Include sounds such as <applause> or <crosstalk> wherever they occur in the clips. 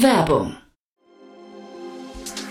Werbung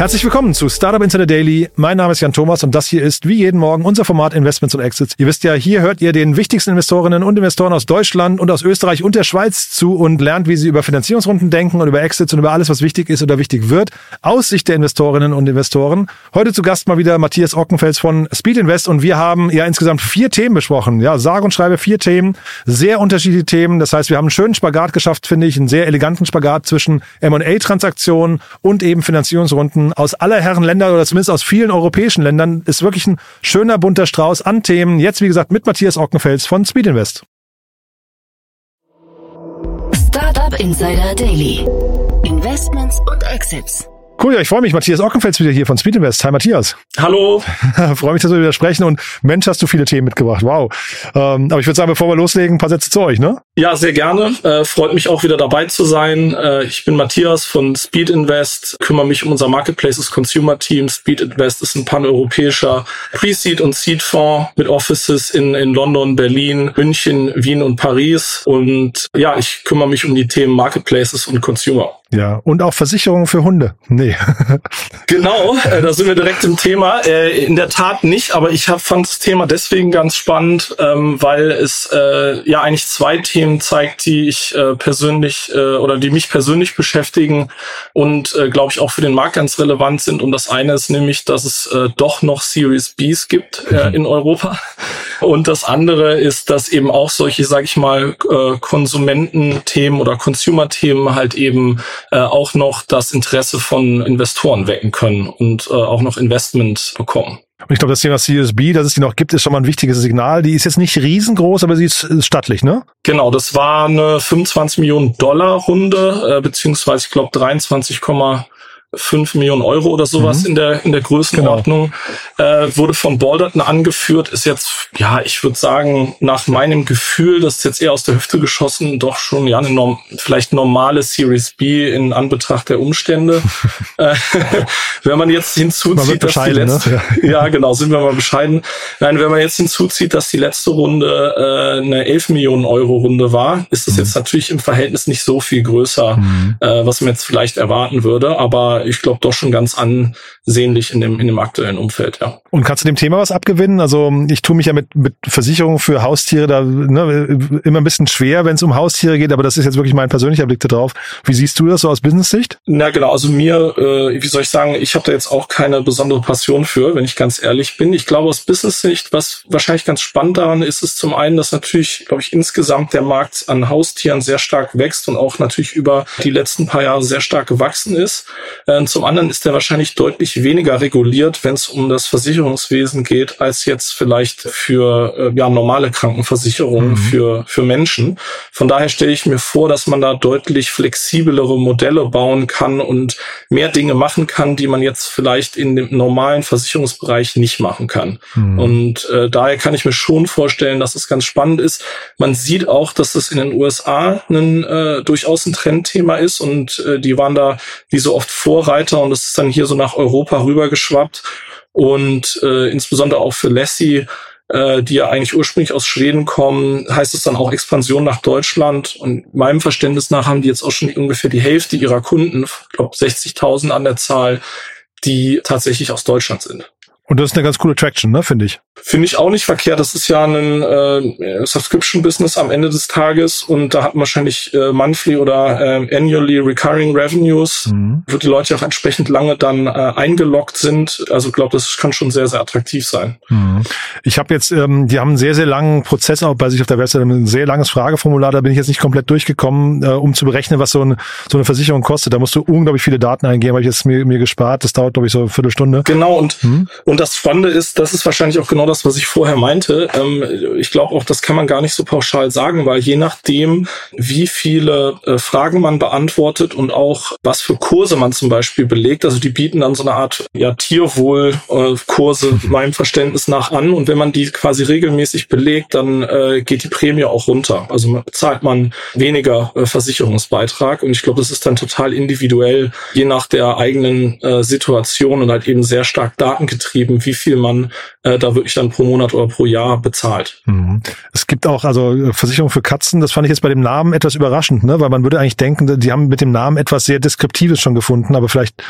Herzlich willkommen zu Startup Insider Daily. Mein Name ist Jan Thomas und das hier ist wie jeden Morgen unser Format Investments und Exits. Ihr wisst ja, hier hört ihr den wichtigsten Investorinnen und Investoren aus Deutschland und aus Österreich und der Schweiz zu und lernt, wie sie über Finanzierungsrunden denken und über Exits und über alles, was wichtig ist oder wichtig wird, aus Sicht der Investorinnen und Investoren. Heute zu Gast mal wieder Matthias Ockenfels von Speed Invest und wir haben ja insgesamt vier Themen besprochen. Ja, sage und schreibe vier Themen, sehr unterschiedliche Themen. Das heißt, wir haben einen schönen Spagat geschafft, finde ich, einen sehr eleganten Spagat zwischen M&A-Transaktionen und eben Finanzierungsrunden aus aller Herren Länder oder zumindest aus vielen europäischen Ländern. Ist wirklich ein schöner bunter Strauß an Themen. Jetzt, wie gesagt, mit Matthias Ockenfels von Speed Invest. Startup Insider Daily. Investments und Exits. Cool, ja, ich freue mich. Matthias Ockenfels wieder hier von Speed Invest. Hi Matthias. Hallo. <laughs> freue mich, dass wir wieder sprechen und Mensch, hast du viele Themen mitgebracht. Wow. Ähm, aber ich würde sagen, bevor wir loslegen, ein paar Sätze zu euch, ne? Ja, sehr gerne. Äh, freut mich auch wieder dabei zu sein. Äh, ich bin Matthias von Speed Invest, kümmere mich um unser Marketplaces Consumer Team. Speed Invest ist ein paneuropäischer Pre-Seed und Seed-Fonds mit Offices in, in London, Berlin, München, Wien und Paris. Und ja, ich kümmere mich um die Themen Marketplaces und Consumer. Ja, und auch Versicherungen für Hunde. Nee. <laughs> genau, äh, da sind wir direkt im Thema. Äh, in der Tat nicht, aber ich hab, fand das Thema deswegen ganz spannend, ähm, weil es äh, ja eigentlich zwei Themen zeigt, die ich äh, persönlich äh, oder die mich persönlich beschäftigen und äh, glaube ich auch für den Markt ganz relevant sind. Und das eine ist nämlich, dass es doch noch Series Bs gibt äh, in Europa. Und das andere ist, dass eben auch solche, sage ich mal, äh, Konsumententhemen oder Consumer-Themen halt eben äh, auch noch das Interesse von Investoren wecken können und äh, auch noch Investment bekommen. Und ich glaube, das Thema CSB, dass es die noch gibt, ist schon mal ein wichtiges Signal. Die ist jetzt nicht riesengroß, aber sie ist, ist stattlich, ne? Genau, das war eine 25 Millionen Dollar Runde, äh, beziehungsweise ich glaube 23, 5 Millionen Euro oder sowas mhm. in der in der Größenordnung genau. äh, wurde von Balderton angeführt ist jetzt ja ich würde sagen nach meinem Gefühl das ist jetzt eher aus der Hüfte geschossen doch schon ja eine norm vielleicht normale Series B in Anbetracht der Umstände <laughs> äh, <laughs> wenn man jetzt hinzuzieht dass die letzte ne? ja. ja genau sind wir mal bescheiden nein wenn man jetzt hinzuzieht dass die letzte Runde äh, eine 11 Millionen Euro Runde war ist das mhm. jetzt natürlich im Verhältnis nicht so viel größer mhm. äh, was man jetzt vielleicht erwarten würde aber ich glaube, doch schon ganz ansehnlich in dem, in dem aktuellen Umfeld, ja. Und kannst du dem Thema was abgewinnen? Also ich tue mich ja mit, mit Versicherungen für Haustiere da ne, immer ein bisschen schwer, wenn es um Haustiere geht, aber das ist jetzt wirklich mein persönlicher Blick darauf. Wie siehst du das so aus Business-Sicht? Na genau, also mir, äh, wie soll ich sagen, ich habe da jetzt auch keine besondere Passion für, wenn ich ganz ehrlich bin. Ich glaube aus Business-Sicht, was wahrscheinlich ganz spannend daran ist, ist zum einen, dass natürlich, glaube ich, insgesamt der Markt an Haustieren sehr stark wächst und auch natürlich über die letzten paar Jahre sehr stark gewachsen ist. Äh, zum anderen ist er wahrscheinlich deutlich weniger reguliert, wenn es um das Versicherungswesen geht, als jetzt vielleicht für äh, ja, normale Krankenversicherungen mhm. für, für Menschen. Von daher stelle ich mir vor, dass man da deutlich flexiblere Modelle bauen kann und mehr Dinge machen kann, die man jetzt vielleicht in dem normalen Versicherungsbereich nicht machen kann. Mhm. Und äh, daher kann ich mir schon vorstellen, dass es ganz spannend ist. Man sieht auch, dass es in den USA ein, äh, durchaus ein Trendthema ist und äh, die waren da wie so oft vor Vorreiter und es ist dann hier so nach Europa rübergeschwappt. Und äh, insbesondere auch für Lassie, äh, die ja eigentlich ursprünglich aus Schweden kommen, heißt es dann auch Expansion nach Deutschland. Und meinem Verständnis nach haben die jetzt auch schon ungefähr die Hälfte ihrer Kunden, ich glaube 60.000 an der Zahl, die tatsächlich aus Deutschland sind. Und das ist eine ganz coole Traction, ne, finde ich. Finde ich auch nicht verkehrt. Das ist ja ein äh, Subscription-Business am Ende des Tages und da hat man wahrscheinlich äh, monthly oder äh, annually recurring revenues, mhm. wo die Leute auch entsprechend lange dann äh, eingeloggt sind. Also ich glaube, das kann schon sehr, sehr attraktiv sein. Mhm. Ich habe jetzt, ähm, die haben einen sehr, sehr langen Prozess auch bei sich auf der Website, ein sehr langes Frageformular, da bin ich jetzt nicht komplett durchgekommen, äh, um zu berechnen, was so, ein, so eine Versicherung kostet. Da musst du unglaublich viele Daten eingeben, habe ich jetzt mir, mir gespart. Das dauert, glaube ich, so eine Viertelstunde. Genau, und, mhm. und das Spannende ist, das ist wahrscheinlich auch genau das, was ich vorher meinte. Ähm, ich glaube auch, das kann man gar nicht so pauschal sagen, weil je nachdem, wie viele äh, Fragen man beantwortet und auch was für Kurse man zum Beispiel belegt, also die bieten dann so eine Art ja, Tierwohl-Kurse äh, meinem Verständnis nach an und wenn man die quasi regelmäßig belegt, dann äh, geht die Prämie auch runter. Also zahlt man weniger äh, Versicherungsbeitrag und ich glaube, das ist dann total individuell, je nach der eigenen äh, Situation und halt eben sehr stark datengetrieben, wie viel man äh, da wirklich dann pro Monat oder pro Jahr bezahlt. Mhm. Es gibt auch also äh, Versicherung für Katzen, das fand ich jetzt bei dem Namen etwas überraschend, ne? weil man würde eigentlich denken, die haben mit dem Namen etwas sehr Deskriptives schon gefunden, aber vielleicht,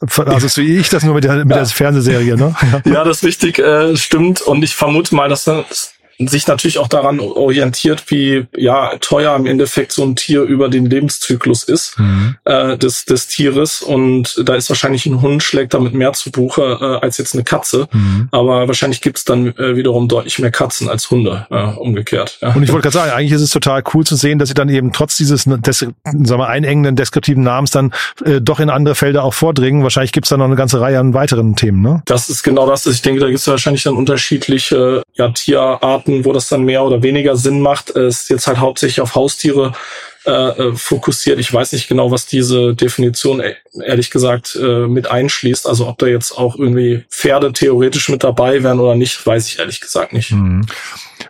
also so wie ich das nur mit der, mit ja. der Fernsehserie. Ne? <laughs> Ja, das ist richtig, äh, stimmt und ich vermute mal, dass das sich natürlich auch daran orientiert, wie ja teuer im Endeffekt so ein Tier über den Lebenszyklus ist mhm. äh, des, des Tieres. Und da ist wahrscheinlich ein Hund schlägt damit mehr zu Buche äh, als jetzt eine Katze. Mhm. Aber wahrscheinlich gibt's dann äh, wiederum deutlich mehr Katzen als Hunde, äh, umgekehrt. Ja. Und ich wollte gerade sagen, eigentlich ist es total cool zu sehen, dass sie dann eben trotz dieses des, sagen wir, einengenden deskriptiven Namens dann äh, doch in andere Felder auch vordringen. Wahrscheinlich gibt's da noch eine ganze Reihe an weiteren Themen. Ne? Das ist genau das. Ich denke, da gibt's wahrscheinlich dann unterschiedliche ja, Tierarten Arten, wo das dann mehr oder weniger Sinn macht, ist jetzt halt hauptsächlich auf Haustiere äh, äh, fokussiert. Ich weiß nicht genau, was diese Definition e-, ehrlich gesagt äh, mit einschließt. Also ob da jetzt auch irgendwie Pferde theoretisch mit dabei wären oder nicht, weiß ich ehrlich gesagt nicht. Mhm.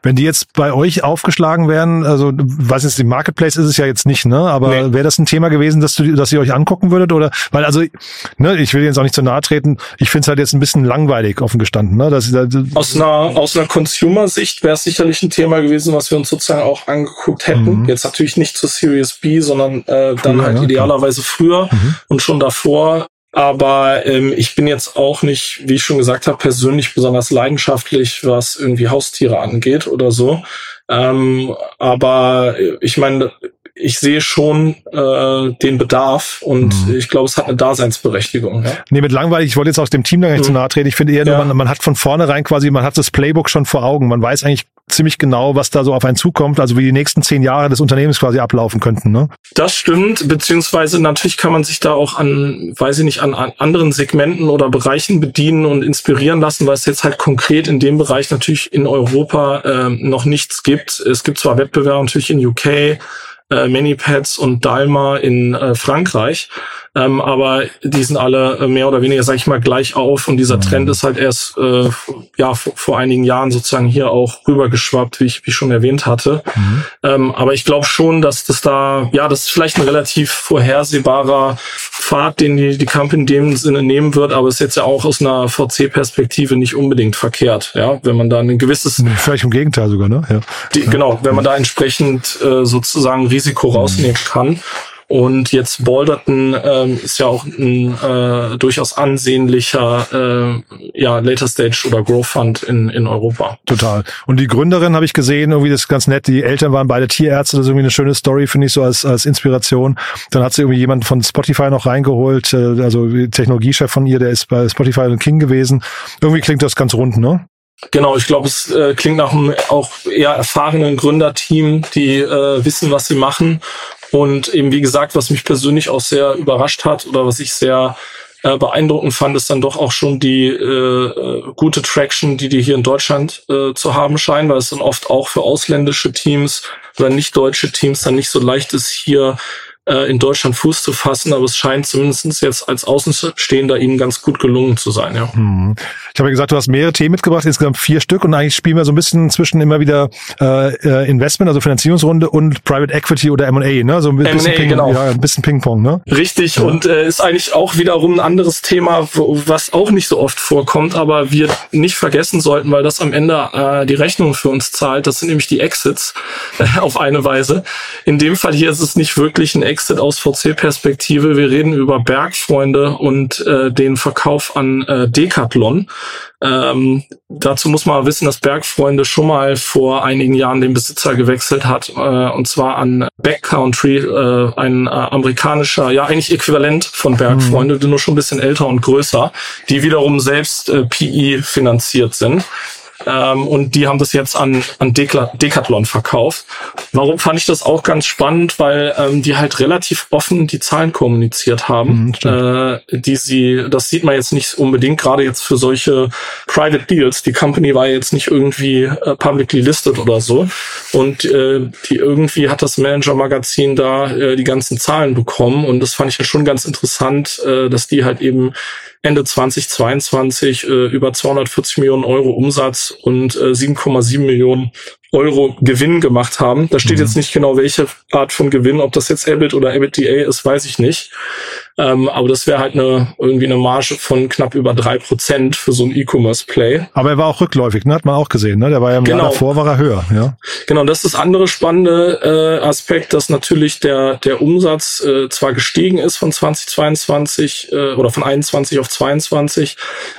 Wenn die jetzt bei euch aufgeschlagen wären, also weiß jetzt, die Marketplace ist es ja jetzt nicht, ne? Aber nee. wäre das ein Thema gewesen, dass du, dass ihr euch angucken würdet? Oder weil, also, ne, ich will jetzt auch nicht zu nahe treten, ich finde es halt jetzt ein bisschen langweilig offen gestanden, ne? Dass, dass, aus einer, aus einer Consumer-Sicht wäre es sicherlich ein Thema gewesen, was wir uns sozusagen auch angeguckt hätten. Mhm. Jetzt natürlich nicht zur Series B, sondern äh, dann früher, halt ja, idealerweise klar. früher mhm. und schon davor. Aber ähm, ich bin jetzt auch nicht, wie ich schon gesagt habe, persönlich besonders leidenschaftlich, was irgendwie Haustiere angeht oder so. Ähm, aber ich meine, ich sehe schon äh, den Bedarf und mhm. ich glaube, es hat eine Daseinsberechtigung. Ja? Nee, mit langweilig, ich wollte jetzt aus dem Team da nicht mhm. zu nahe treten. Ich finde eher nur, man, man hat von vornherein quasi, man hat das Playbook schon vor Augen. Man weiß eigentlich ziemlich genau, was da so auf einen zukommt, also wie die nächsten zehn Jahre des Unternehmens quasi ablaufen könnten. Ne? Das stimmt, beziehungsweise natürlich kann man sich da auch an, weiß ich nicht, an, an anderen Segmenten oder Bereichen bedienen und inspirieren lassen, weil es jetzt halt konkret in dem Bereich natürlich in Europa äh, noch nichts gibt. Es gibt zwar Wettbewerbe natürlich in UK, äh, Manypads und Dalma in äh, Frankreich. Ähm, aber die sind alle äh, mehr oder weniger, sag ich mal, gleich auf und dieser Trend mhm. ist halt erst äh, ja vor, vor einigen Jahren sozusagen hier auch rübergeschwappt, wie ich, wie ich schon erwähnt hatte. Mhm. Ähm, aber ich glaube schon, dass das da, ja, das ist vielleicht ein relativ vorhersehbarer Pfad, den die, die Company in dem Sinne nehmen wird, aber ist jetzt ja auch aus einer VC-Perspektive nicht unbedingt verkehrt, ja, wenn man da ein gewisses... Vielleicht im Gegenteil sogar, ne? Ja. Die, genau, wenn man da entsprechend äh, sozusagen Risiko rausnehmen kann. Und jetzt Balderton ähm, ist ja auch ein äh, durchaus ansehnlicher äh, ja, Later Stage oder Growth Fund in, in Europa. Total. Und die Gründerin habe ich gesehen, irgendwie das ist ganz nett. Die Eltern waren beide Tierärzte, das ist irgendwie eine schöne Story, finde ich so als, als Inspiration. Dann hat sie irgendwie jemand von Spotify noch reingeholt, äh, also Technologiechef von ihr, der ist bei Spotify und King gewesen. Irgendwie klingt das ganz rund, ne? Genau, ich glaube, es äh, klingt nach einem auch eher erfahrenen Gründerteam, die äh, wissen, was sie machen. Und eben, wie gesagt, was mich persönlich auch sehr überrascht hat oder was ich sehr äh, beeindruckend fand, ist dann doch auch schon die äh, äh, gute Traction, die die hier in Deutschland äh, zu haben scheinen, weil es dann oft auch für ausländische Teams oder nicht deutsche Teams dann nicht so leicht ist, hier äh, in Deutschland Fuß zu fassen, aber es scheint zumindest jetzt als Außenstehender ihnen ganz gut gelungen zu sein. Ja. Hm. Ich habe ja gesagt, du hast mehrere Themen mitgebracht, insgesamt vier Stück und eigentlich spielen wir so ein bisschen zwischen immer wieder äh, äh Investment, also Finanzierungsrunde und Private Equity oder M&A, ne? So ein bisschen Ping, genau. ja, ein bisschen Ping-Pong, ne? Richtig ja. und äh, ist eigentlich auch wiederum ein anderes Thema, was auch nicht so oft vorkommt, aber wir nicht vergessen sollten, weil das am Ende äh, die Rechnung für uns zahlt. Das sind nämlich die Exits äh, <laughs> auf eine Weise. In dem Fall hier ist es nicht wirklich ein Exit aus VC-Perspektive. Wir reden über Bergfreunde und äh, den Verkauf an äh, Decathlon. Ähm, dazu muss man wissen, dass Bergfreunde schon mal vor einigen Jahren den Besitzer gewechselt hat, äh, und zwar an Backcountry, äh, ein äh, amerikanischer, ja eigentlich Äquivalent von Bergfreunde, mhm. nur schon ein bisschen älter und größer, die wiederum selbst äh, PE finanziert sind. Ähm, und die haben das jetzt an, an Decathlon verkauft. Warum fand ich das auch ganz spannend? Weil ähm, die halt relativ offen die Zahlen kommuniziert haben, mhm, äh, die sie, das sieht man jetzt nicht unbedingt, gerade jetzt für solche Private Deals. Die Company war jetzt nicht irgendwie äh, publicly listed oder so. Und äh, die irgendwie hat das Manager-Magazin da äh, die ganzen Zahlen bekommen. Und das fand ich ja schon ganz interessant, äh, dass die halt eben Ende 2022 äh, über 240 Millionen Euro Umsatz und äh, 7,7 Millionen Euro Gewinn gemacht haben. Da steht mhm. jetzt nicht genau, welche Art von Gewinn, ob das jetzt EBIT oder EBITDA ist, weiß ich nicht. Ähm, aber das wäre halt eine irgendwie eine Marge von knapp über drei Prozent für so ein E-Commerce-Play. Aber er war auch rückläufig, ne? hat man auch gesehen. Ne? Der war ja im genau. Jahr davor war er höher. Ja? Genau, das ist das andere spannende äh, Aspekt, dass natürlich der der Umsatz äh, zwar gestiegen ist von 2022 äh, oder von 21 auf 22,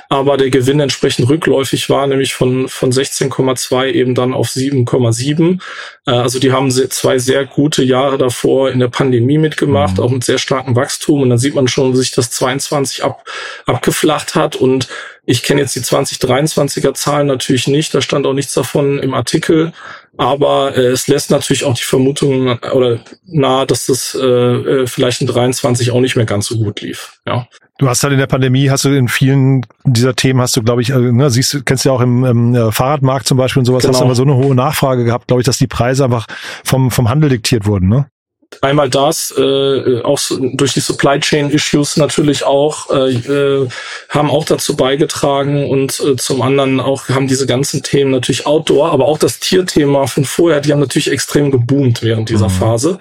aber der Gewinn entsprechend rückläufig war, nämlich von von 16,2 eben dann auf 7,7. Äh, also die haben zwei sehr gute Jahre davor in der Pandemie mitgemacht, mhm. auch mit sehr starkem Wachstum und dann sieht man schon, wie sich das 22 ab, abgeflacht hat und ich kenne jetzt die 2023er Zahlen natürlich nicht, da stand auch nichts davon im Artikel, aber äh, es lässt natürlich auch die Vermutung oder nahe, dass das äh, äh vielleicht in 23 auch nicht mehr ganz so gut lief. Ja. Du hast halt in der Pandemie, hast du in vielen dieser Themen, hast du, glaube ich, also, ne, siehst du, kennst du ja auch im, im äh, Fahrradmarkt zum Beispiel und sowas, genau. hast du immer so eine hohe Nachfrage gehabt, glaube ich, dass die Preise einfach vom, vom Handel diktiert wurden, ne? Einmal das, äh, auch durch die Supply Chain Issues natürlich auch, äh, äh, haben auch dazu beigetragen und äh, zum anderen auch haben diese ganzen Themen natürlich Outdoor, aber auch das Tierthema von vorher, die haben natürlich extrem geboomt während dieser mhm. Phase.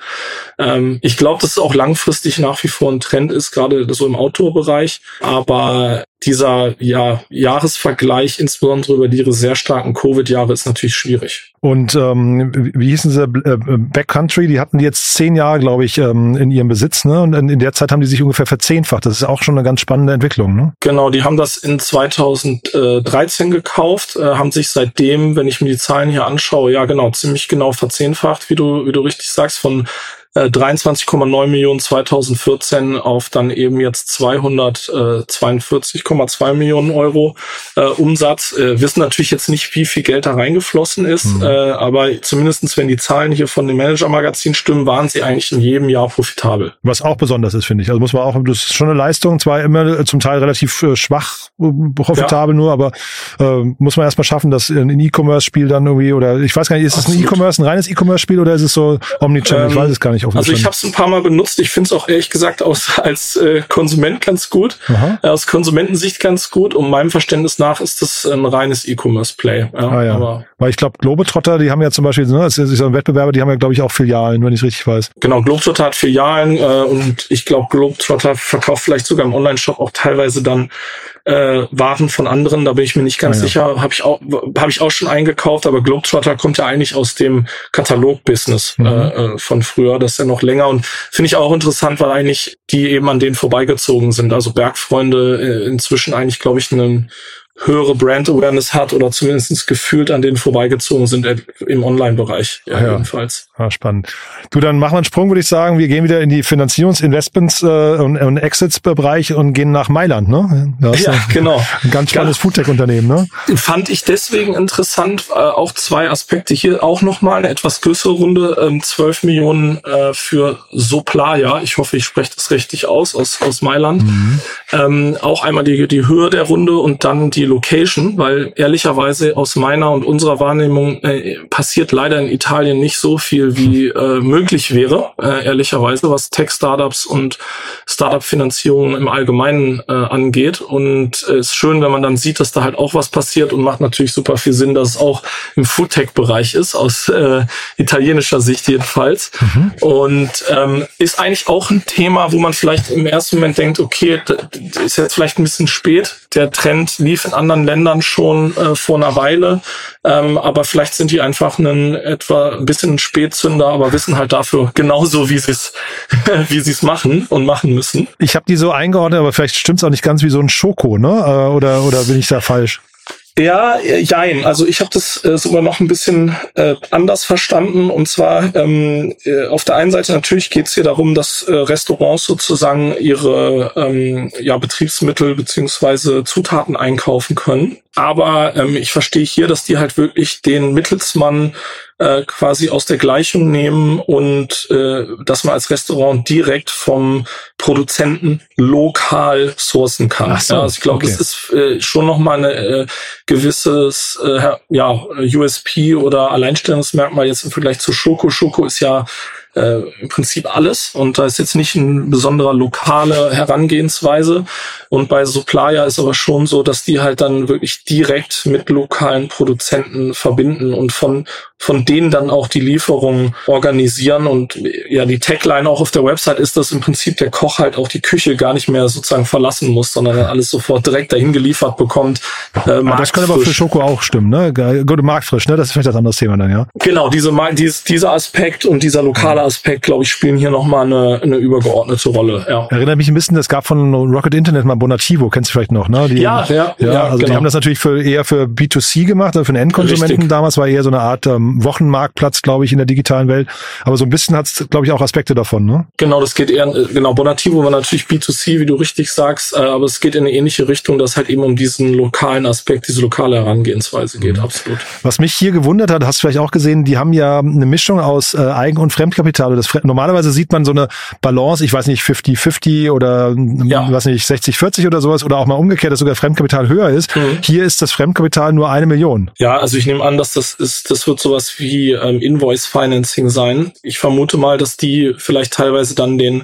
Ähm, ich glaube, dass es auch langfristig nach wie vor ein Trend ist, gerade so im Outdoor-Bereich, aber dieser ja, Jahresvergleich, insbesondere über die sehr starken Covid-Jahre, ist natürlich schwierig. Und ähm, wie hießen sie? Äh, Backcountry, die hatten jetzt zehn Jahre, glaube ich, ähm, in ihrem Besitz, ne? Und in der Zeit haben die sich ungefähr verzehnfacht. Das ist auch schon eine ganz spannende Entwicklung, ne? Genau, die haben das in 2013 gekauft, äh, haben sich seitdem, wenn ich mir die Zahlen hier anschaue, ja genau, ziemlich genau verzehnfacht, wie du, wie du richtig sagst, von 23,9 äh, Millionen 2014 auf dann eben jetzt 242,2 Millionen Euro äh, Umsatz. Äh, wissen natürlich jetzt nicht, wie viel Geld da reingeflossen ist, mhm. äh, aber zumindestens wenn die Zahlen hier von dem Manager-Magazin stimmen, waren sie eigentlich in jedem Jahr profitabel. Was auch besonders ist, finde ich. Also muss man auch, das ist schon eine Leistung, zwar immer äh, zum Teil relativ äh, schwach profitabel ja. nur, aber äh, muss man erstmal schaffen, dass ein E-Commerce-Spiel dann irgendwie, oder ich weiß gar nicht, ist es ein E-Commerce, ein reines E-Commerce-Spiel oder ist es so Omnichannel? Ähm, ich weiß es gar nicht nicht Also ich habe es ein paar Mal benutzt. Ich finde es auch ehrlich gesagt aus, als äh, Konsument ganz gut. Äh, aus Konsumentensicht ganz gut. Um meinem Verständnis nach ist das ein reines E-Commerce-Play. Ja, ah, ja. Aber Weil ich glaube, Globetrotter, die haben ja zum Beispiel, ne, das ist so ein Wettbewerber, die haben ja, glaube ich, auch Filialen, wenn ich richtig weiß. Genau, Globetrotter hat Filialen äh, und ich glaube, Globetrotter verkauft vielleicht sogar im Online-Shop auch teilweise dann äh, Waren von anderen, da bin ich mir nicht ganz ja, sicher. Habe ich auch habe ich auch schon eingekauft, aber Globetrotter kommt ja eigentlich aus dem Katalog-Business mhm. äh, äh von früher. Das ist ja noch länger und finde ich auch interessant, weil eigentlich die eben an denen vorbeigezogen sind. Also Bergfreunde äh, inzwischen eigentlich, glaube ich, einen höhere Brand Awareness hat oder zumindest gefühlt an denen vorbeigezogen sind im Online-Bereich. Ja, ja, jedenfalls. Ja, spannend. Du, dann machen wir einen Sprung, würde ich sagen. Wir gehen wieder in die Finanzierungs-, Investments- äh, und, und Exits-Bereich und gehen nach Mailand, ne? ja, genau. Ein ganz spannendes ja. Foodtech-Unternehmen, ne? Fand ich deswegen interessant, äh, auch zwei Aspekte. Hier auch nochmal eine etwas größere Runde, ähm, 12 Millionen äh, für Soplaya. Ich hoffe, ich spreche das richtig aus, aus, aus Mailand. Mhm. Ähm, auch einmal die, die Höhe der Runde und dann die Location, weil ehrlicherweise aus meiner und unserer Wahrnehmung äh, passiert leider in Italien nicht so viel, wie äh, möglich wäre, äh, ehrlicherweise, was Tech-Startups und Startup-Finanzierung im Allgemeinen äh, angeht. Und es äh, ist schön, wenn man dann sieht, dass da halt auch was passiert und macht natürlich super viel Sinn, dass es auch im Foodtech-Bereich ist, aus äh, italienischer Sicht jedenfalls. Mhm. Und ähm, ist eigentlich auch ein Thema, wo man vielleicht im ersten Moment denkt, okay, ist jetzt vielleicht ein bisschen spät. Der Trend lief in anderen Ländern schon äh, vor einer Weile. Ähm, aber vielleicht sind die einfach einen etwa ein bisschen Spätzünder, aber wissen halt dafür genauso, wie sie es <laughs> wie sie es machen und machen müssen. Ich habe die so eingeordnet, aber vielleicht stimmt's auch nicht ganz wie so ein Schoko, ne? Äh, oder oder bin ich da falsch? Ja, jein. Also ich habe das äh, sogar noch ein bisschen äh, anders verstanden. Und zwar ähm, äh, auf der einen Seite natürlich geht es hier darum, dass äh, Restaurants sozusagen ihre ähm, ja, Betriebsmittel beziehungsweise Zutaten einkaufen können. Aber ähm, ich verstehe hier, dass die halt wirklich den Mittelsmann äh, quasi aus der Gleichung nehmen und äh, dass man als Restaurant direkt vom Produzenten lokal sourcen kann. So, ja, also ich glaube, okay. das ist äh, schon nochmal eine äh, gewisses äh, ja, USP oder Alleinstellungsmerkmal jetzt im Vergleich zu Schoko. Schoko ist ja äh, im Prinzip alles und da ist jetzt nicht ein besonderer lokale Herangehensweise. Und bei Supplier ist aber schon so, dass die halt dann wirklich direkt mit lokalen Produzenten verbinden und von von denen dann auch die Lieferungen organisieren und ja, die Tagline auch auf der Website ist, dass im Prinzip der Koch halt auch die Küche gar nicht mehr sozusagen verlassen muss, sondern alles sofort direkt dahin geliefert bekommt. Äh, das kann aber für Schoko auch stimmen, ne? Gute Marktfrisch, ne? Das ist vielleicht das andere Thema dann, ja. Genau, diese, dies, dieser Aspekt und dieser lokale Aspekt, glaube ich, spielen hier nochmal eine, eine übergeordnete Rolle, ja. Erinnert mich ein bisschen, es gab von Rocket Internet mal Bonativo, kennst du vielleicht noch, ne? Die, ja, ja, ja, ja, also genau. die haben das natürlich für, eher für B2C gemacht, also für den Endkonsumenten Richtig. damals war eher so eine Art ähm, Wochenmarktplatz, glaube ich, in der digitalen Welt. Aber so ein bisschen hat es, glaube ich, auch Aspekte davon, ne? Genau, das geht eher, genau, Bonativo war natürlich B2C, wie du richtig sagst, äh, aber es geht in eine ähnliche Richtung, dass halt eben um diesen lokalen Aspekt, diese lokale Herangehensweise geht, mhm. absolut. Was mich hier gewundert hat, hast du vielleicht auch gesehen, die haben ja eine Mischung aus äh, Eigen- und Fremdkapital. Das, normalerweise sieht man so eine Balance, ich weiß nicht, 50-50 oder ja. weiß nicht, 60-40 oder sowas oder auch mal umgekehrt, dass sogar Fremdkapital höher ist. Mhm. Hier ist das Fremdkapital nur eine Million. Ja, also ich nehme an, dass das ist, das wird sowas wie ähm, Invoice Financing sein. Ich vermute mal, dass die vielleicht teilweise dann den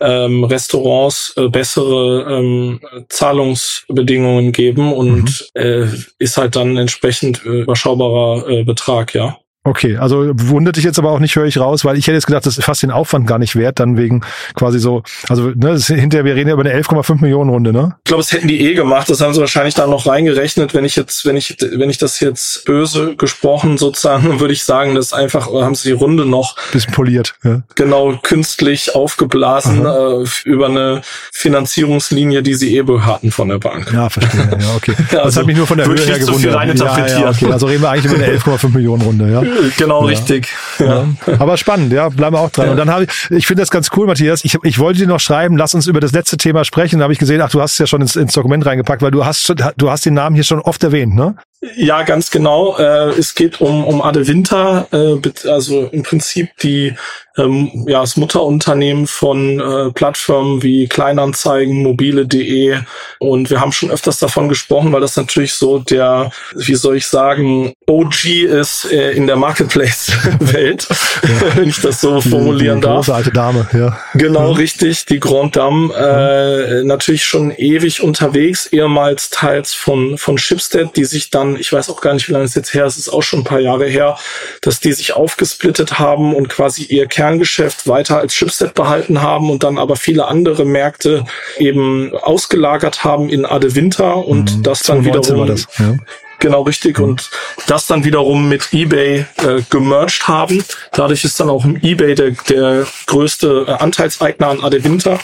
ähm, Restaurants äh, bessere ähm, Zahlungsbedingungen geben und mhm. äh, ist halt dann entsprechend äh, überschaubarer äh, Betrag, ja. Okay, also wundert dich jetzt aber auch nicht, höre ich raus, weil ich hätte jetzt gedacht, das ist fast den Aufwand gar nicht wert, dann wegen quasi so, also ne, das ist hinterher, wir reden ja über eine 11,5 Millionen Runde, ne? Ich glaube, das hätten die eh gemacht, das haben sie wahrscheinlich da noch reingerechnet. Wenn ich jetzt, wenn ich, wenn ich das jetzt böse gesprochen sozusagen, <laughs> würde ich sagen, das einfach, haben sie die Runde noch bisschen poliert, ja. Genau, künstlich aufgeblasen äh, über eine Finanzierungslinie, die sie eh hatten von der Bank. Ja, verstehe, ja, okay. <laughs> Das also, hat mich nur von der Höhe her gewundert. So ja, ja, okay. Also reden wir eigentlich über eine <laughs> 11,5 Millionen Runde, ja. Genau, ja. richtig. Ja. Aber spannend, ja, bleiben wir auch dran. Und dann habe ich, ich finde das ganz cool, Matthias. Ich, ich wollte dir noch schreiben, lass uns über das letzte Thema sprechen. Da habe ich gesehen, ach, du hast es ja schon ins, ins Dokument reingepackt, weil du hast schon, du hast den Namen hier schon oft erwähnt, ne? Ja, ganz genau. Äh, es geht um, um Ade Winter, äh, also im Prinzip die ähm, ja, das Mutterunternehmen von äh, Plattformen wie Kleinanzeigen, mobile.de und wir haben schon öfters davon gesprochen, weil das natürlich so der, wie soll ich sagen, OG ist äh, in der Marketplace-Welt, ja. <laughs> wenn ich das so formulieren die, die darf. alte Dame, ja. Genau, ja. richtig, die Grand Dame, äh, natürlich schon ewig unterwegs, ehemals teils von, von Shipstead, die sich dann, ich weiß auch gar nicht, wie lange es jetzt her ist, es ist auch schon ein paar Jahre her, dass die sich aufgesplittet haben und quasi ihr Kern Kerngeschäft weiter als Chipset behalten haben und dann aber viele andere Märkte eben ausgelagert haben in Ade Winter und mhm, das dann wiederum das, ja. Genau richtig. Mhm. Und das dann wiederum mit eBay äh, gemerged haben. Dadurch ist dann auch eBay der, der größte äh, Anteilseigner an Ade Winter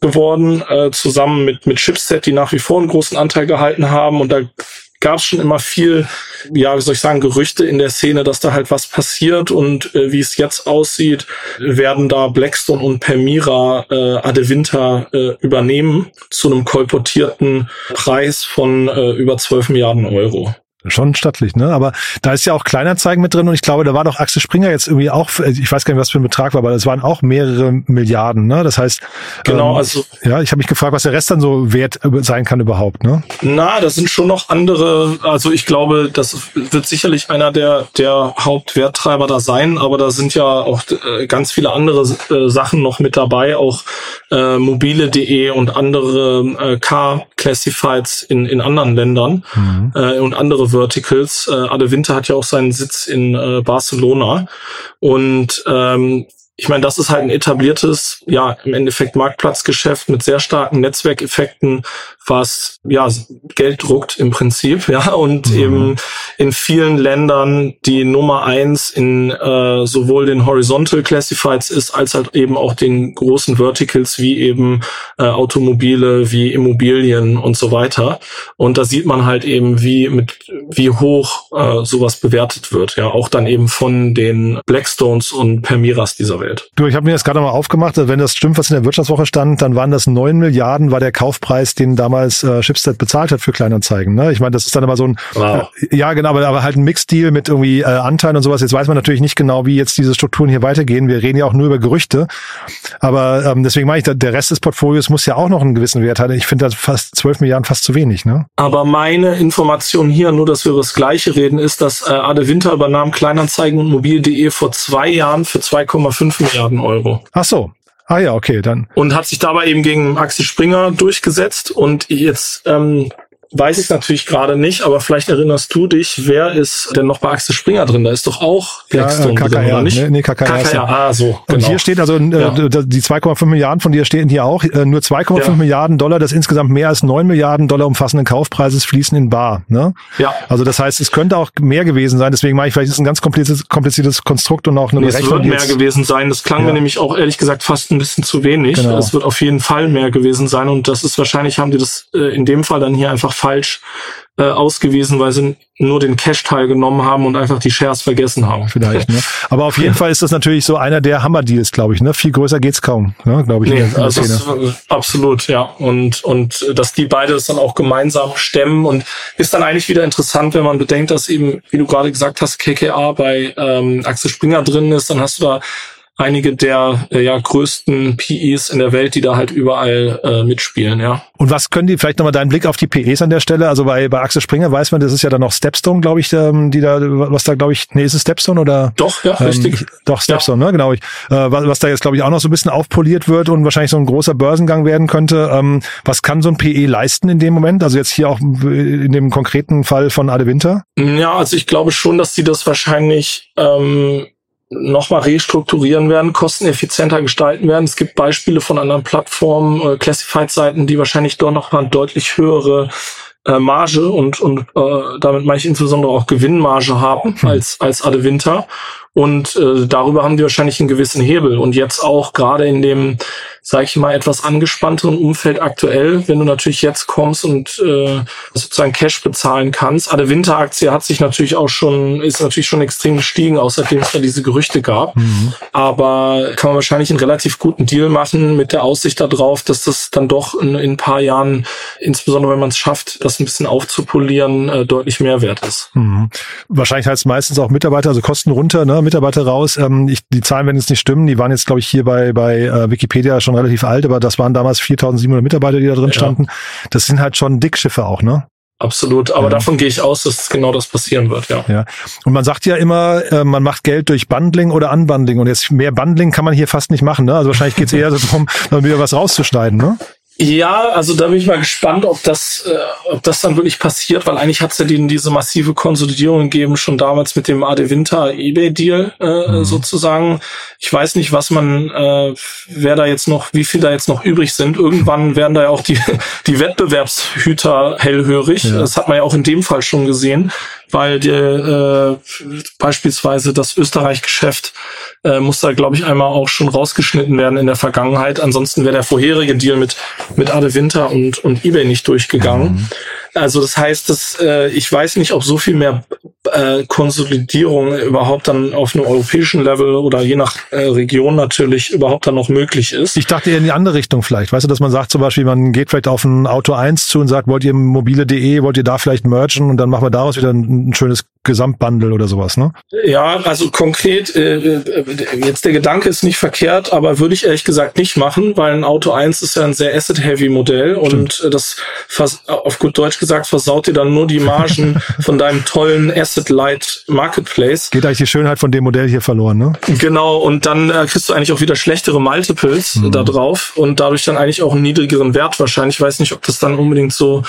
geworden, äh, zusammen mit, mit Chipset, die nach wie vor einen großen Anteil gehalten haben. Und da gab es schon immer viel, ja, wie soll ich sagen, Gerüchte in der Szene, dass da halt was passiert und äh, wie es jetzt aussieht, werden da Blackstone und Permira äh, Ade Winter äh, übernehmen zu einem kolportierten Preis von äh, über 12 Milliarden Euro. Schon stattlich, ne? Aber da ist ja auch Kleinanzeigen mit drin und ich glaube, da war doch Axel Springer jetzt irgendwie auch, ich weiß gar nicht, was für ein Betrag war, aber es waren auch mehrere Milliarden, ne? Das heißt, genau, ähm, also ja, ich habe mich gefragt, was der Rest dann so wert sein kann überhaupt, ne? Na, das sind schon noch andere, also ich glaube, das wird sicherlich einer der der Hauptwerttreiber da sein, aber da sind ja auch äh, ganz viele andere äh, Sachen noch mit dabei, auch äh, mobile.de und andere äh, Car Classifieds in in anderen Ländern mhm. äh, und andere Verticals. Äh, Ade Winter hat ja auch seinen Sitz in äh, Barcelona. Und ähm, ich meine, das ist halt ein etabliertes, ja, im Endeffekt Marktplatzgeschäft mit sehr starken Netzwerkeffekten, was ja Geld druckt im Prinzip, ja, und mhm. eben in vielen Ländern die Nummer eins in äh, sowohl den Horizontal Classifieds ist, als halt eben auch den großen Verticals wie eben äh, Automobile, wie Immobilien und so weiter. Und da sieht man halt eben, wie mit wie hoch äh, sowas bewertet wird, ja, auch dann eben von den Blackstones und Permiras dieser Welt. Du, ich habe mir das gerade mal aufgemacht, wenn das stimmt, was in der Wirtschaftswoche stand, dann waren das neun Milliarden, war der Kaufpreis, den damals äh, Chipset bezahlt hat für Kleinanzeigen. Ne? Ich meine, das ist dann immer so ein, wow. äh, ja genau, aber, aber halt ein Mixdeal mit irgendwie äh, Anteilen und sowas. Jetzt weiß man natürlich nicht genau, wie jetzt diese Strukturen hier weitergehen. Wir reden ja auch nur über Gerüchte. Aber ähm, deswegen meine ich, der Rest des Portfolios muss ja auch noch einen gewissen Wert haben. Ich finde das fast zwölf Milliarden fast zu wenig. Ne? Aber meine Information hier, nur dass wir über das Gleiche reden, ist, dass äh, Ade Winter übernahm Kleinanzeigen und mobil.de vor zwei Jahren für 2,5 Milliarden Euro. Ach so, Ah ja, okay, dann. Und hat sich dabei eben gegen Axel Springer durchgesetzt und jetzt ähm, weiß ich natürlich gerade nicht, aber vielleicht erinnerst du dich, wer ist denn noch bei Axel Springer drin? Da ist doch auch Blackstone ja, KKR, drin, oder nicht? Nee, nee KKR. KKR, ah, so. Genau. Und hier steht also, äh, ja. die 2,5 Milliarden von dir stehen hier auch, äh, nur 2,5 ja. Milliarden Dollar des insgesamt mehr als 9 Milliarden Dollar umfassenden Kaufpreises fließen in Bar. Ne? Ja. Also das heißt, es könnte auch mehr gewesen sein, deswegen meine ich, vielleicht ist ein ganz kompliziertes, kompliziertes Konstrukt und auch eine nee, Berechnung. Es wird mehr gewesen sein. Das klang mir nämlich auch ehrlich gesagt fast ein bisschen zu wenig. Genau. Es wird auf jeden Fall mehr gewesen sein und das ist wahrscheinlich, haben die das äh, in dem Fall dann hier einfach falsch äh, ausgewiesen, weil sie nur den Cash-Teil genommen haben und einfach die Shares vergessen haben. Vielleicht, ne? Aber auf jeden Fall ist das natürlich so einer der Hammer-Deals, glaube ich. Ne? Viel größer geht's kaum, ne? glaube ich. Nee, in der, also Szene. absolut, ja. Und, und dass die beide das dann auch gemeinsam stemmen und ist dann eigentlich wieder interessant, wenn man bedenkt, dass eben, wie du gerade gesagt hast, KKA bei ähm, Axel Springer drin ist, dann hast du da einige der äh, ja, größten PEs in der Welt, die da halt überall äh, mitspielen, ja. Und was können die, vielleicht nochmal deinen Blick auf die PEs an der Stelle, also bei, bei Axel Springer weiß man, das ist ja dann noch Stepstone, glaube ich, ähm, die da, was da, glaube ich, nee, ist es Stepstone oder? Doch, ja, ähm, richtig. Doch, Stepstone, ja. ne, genau. Ich, äh, was, was da jetzt, glaube ich, auch noch so ein bisschen aufpoliert wird und wahrscheinlich so ein großer Börsengang werden könnte. Ähm, was kann so ein PE leisten in dem Moment? Also jetzt hier auch in dem konkreten Fall von Ade Winter? Ja, also ich glaube schon, dass die das wahrscheinlich ähm, nochmal restrukturieren werden, kosteneffizienter gestalten werden. Es gibt Beispiele von anderen Plattformen, äh, Classified-Seiten, die wahrscheinlich dort noch mal deutlich höhere äh, Marge und, und äh, damit meine ich insbesondere auch Gewinnmarge haben hm. als, als Ade Winter. Und äh, darüber haben die wahrscheinlich einen gewissen Hebel. Und jetzt auch gerade in dem, sage ich mal, etwas angespannteren Umfeld aktuell, wenn du natürlich jetzt kommst und äh, sozusagen Cash bezahlen kannst. Ade Winter-Aktie hat sich natürlich auch schon, ist natürlich schon extrem gestiegen, außerdem es da diese Gerüchte gab. Mhm. Aber kann man wahrscheinlich einen relativ guten Deal machen mit der Aussicht darauf, dass das dann doch in, in ein paar Jahren, insbesondere wenn man es schafft, das ein bisschen aufzupolieren, äh, deutlich mehr wert ist. Mhm. Wahrscheinlich heißt es meistens auch Mitarbeiter, also Kosten runter, ne? Mitarbeiter raus. Ähm, ich, die Zahlen werden jetzt nicht stimmen. Die waren jetzt, glaube ich, hier bei, bei äh, Wikipedia schon relativ alt, aber das waren damals 4700 Mitarbeiter, die da drin ja. standen. Das sind halt schon Dickschiffe auch, ne? Absolut, aber ja. davon gehe ich aus, dass genau das passieren wird, ja. Ja. Und man sagt ja immer, äh, man macht Geld durch Bundling oder Unbundling und jetzt mehr Bundling kann man hier fast nicht machen, ne? Also wahrscheinlich geht es eher darum, <laughs> dann wieder was rauszuschneiden, ne? Ja, also da bin ich mal gespannt, ob das, äh, ob das dann wirklich passiert, weil eigentlich hat es ja die, diese massive Konsolidierung gegeben, schon damals mit dem Ade Winter eBay-Deal äh, mhm. sozusagen. Ich weiß nicht, was man, äh, wer da jetzt noch, wie viel da jetzt noch übrig sind. Irgendwann werden da ja auch die, <laughs> die Wettbewerbshüter hellhörig. Ja. Das hat man ja auch in dem Fall schon gesehen weil die, äh, beispielsweise das Österreich-Geschäft äh, muss da, glaube ich, einmal auch schon rausgeschnitten werden in der Vergangenheit. Ansonsten wäre der vorherige Deal mit, mit Ade Winter und, und eBay nicht durchgegangen. Mhm. Also das heißt, dass äh, ich weiß nicht, ob so viel mehr äh, Konsolidierung überhaupt dann auf einem europäischen Level oder je nach äh, Region natürlich überhaupt dann noch möglich ist. Ich dachte eher in die andere Richtung vielleicht. Weißt du, dass man sagt zum Beispiel, man geht vielleicht auf ein Auto 1 zu und sagt, wollt ihr mobile.de, wollt ihr da vielleicht mergen und dann machen wir daraus wieder ein, ein schönes Gesamtbundle oder sowas, ne? Ja, also konkret, äh, äh, jetzt der Gedanke ist nicht verkehrt, aber würde ich ehrlich gesagt nicht machen, weil ein Auto 1 ist ja ein sehr Asset-Heavy-Modell und das, auf gut Deutsch gesagt, versaut dir dann nur die Margen <laughs> von deinem tollen Asset Asset Light Marketplace. Geht eigentlich die Schönheit von dem Modell hier verloren, ne? Genau, und dann äh, kriegst du eigentlich auch wieder schlechtere Multiples mhm. da drauf und dadurch dann eigentlich auch einen niedrigeren Wert wahrscheinlich. Ich weiß nicht, ob das dann unbedingt so,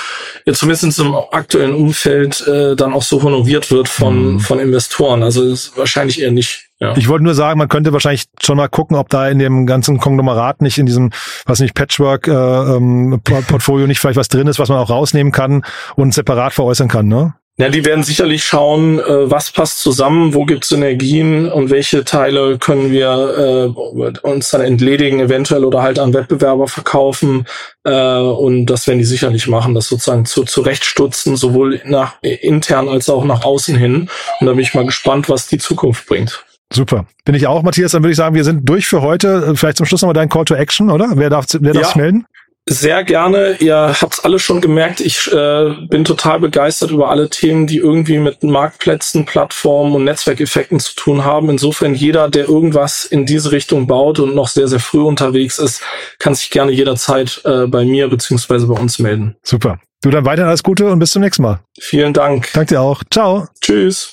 ja, zumindest im aktuellen Umfeld, äh, dann auch so honoriert wird von, mhm. von Investoren. Also ist wahrscheinlich eher nicht. Ja. Ich wollte nur sagen, man könnte wahrscheinlich schon mal gucken, ob da in dem ganzen Konglomerat nicht in diesem, was nicht, Patchwork-Portfolio äh, ähm, nicht vielleicht was drin ist, was man auch rausnehmen kann und separat veräußern kann, ne? Ja, die werden sicherlich schauen, äh, was passt zusammen, wo gibt es Synergien und welche Teile können wir äh, uns dann entledigen, eventuell oder halt an Wettbewerber verkaufen. Äh, und das werden die sicherlich machen, das sozusagen zu, zurechtstutzen, sowohl nach intern als auch nach außen hin. Und da bin ich mal gespannt, was die Zukunft bringt. Super. Bin ich auch, Matthias. Dann würde ich sagen, wir sind durch für heute. Vielleicht zum Schluss nochmal dein Call to Action, oder? Wer darf, wer darf ja. melden? Sehr gerne. Ihr habt's alle schon gemerkt. Ich äh, bin total begeistert über alle Themen, die irgendwie mit Marktplätzen, Plattformen und Netzwerkeffekten zu tun haben. Insofern jeder, der irgendwas in diese Richtung baut und noch sehr, sehr früh unterwegs ist, kann sich gerne jederzeit äh, bei mir beziehungsweise bei uns melden. Super. Du dann weiter alles Gute und bis zum nächsten Mal. Vielen Dank. Danke dir auch. Ciao. Tschüss.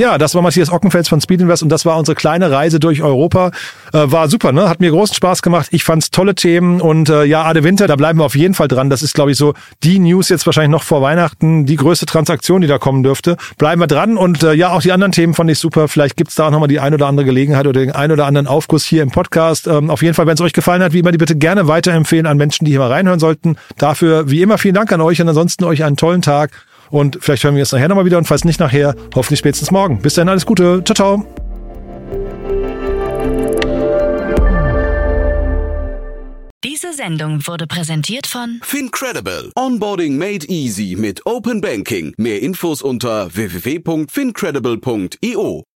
Ja, das war Matthias Ockenfels von Speed und das war unsere kleine Reise durch Europa. Äh, war super, ne? Hat mir großen Spaß gemacht. Ich fand's tolle Themen und äh, ja, Ade Winter, da bleiben wir auf jeden Fall dran. Das ist, glaube ich, so die News jetzt wahrscheinlich noch vor Weihnachten, die größte Transaktion, die da kommen dürfte. Bleiben wir dran und äh, ja, auch die anderen Themen fand ich super. Vielleicht gibt's da nochmal die ein oder andere Gelegenheit oder den ein oder anderen Aufguss hier im Podcast. Ähm, auf jeden Fall, wenn es euch gefallen hat, wie immer, die bitte gerne weiterempfehlen an Menschen, die hier mal reinhören sollten. Dafür, wie immer, vielen Dank an euch und ansonsten euch einen tollen Tag und vielleicht hören wir es nachher nochmal wieder und falls nicht nachher, hoffentlich spätestens morgen. Bis dann, alles Gute. Ciao, ciao. Diese Sendung wurde präsentiert von Fincredible. Onboarding made easy mit Open Banking. Mehr Infos unter www.fincredible.io.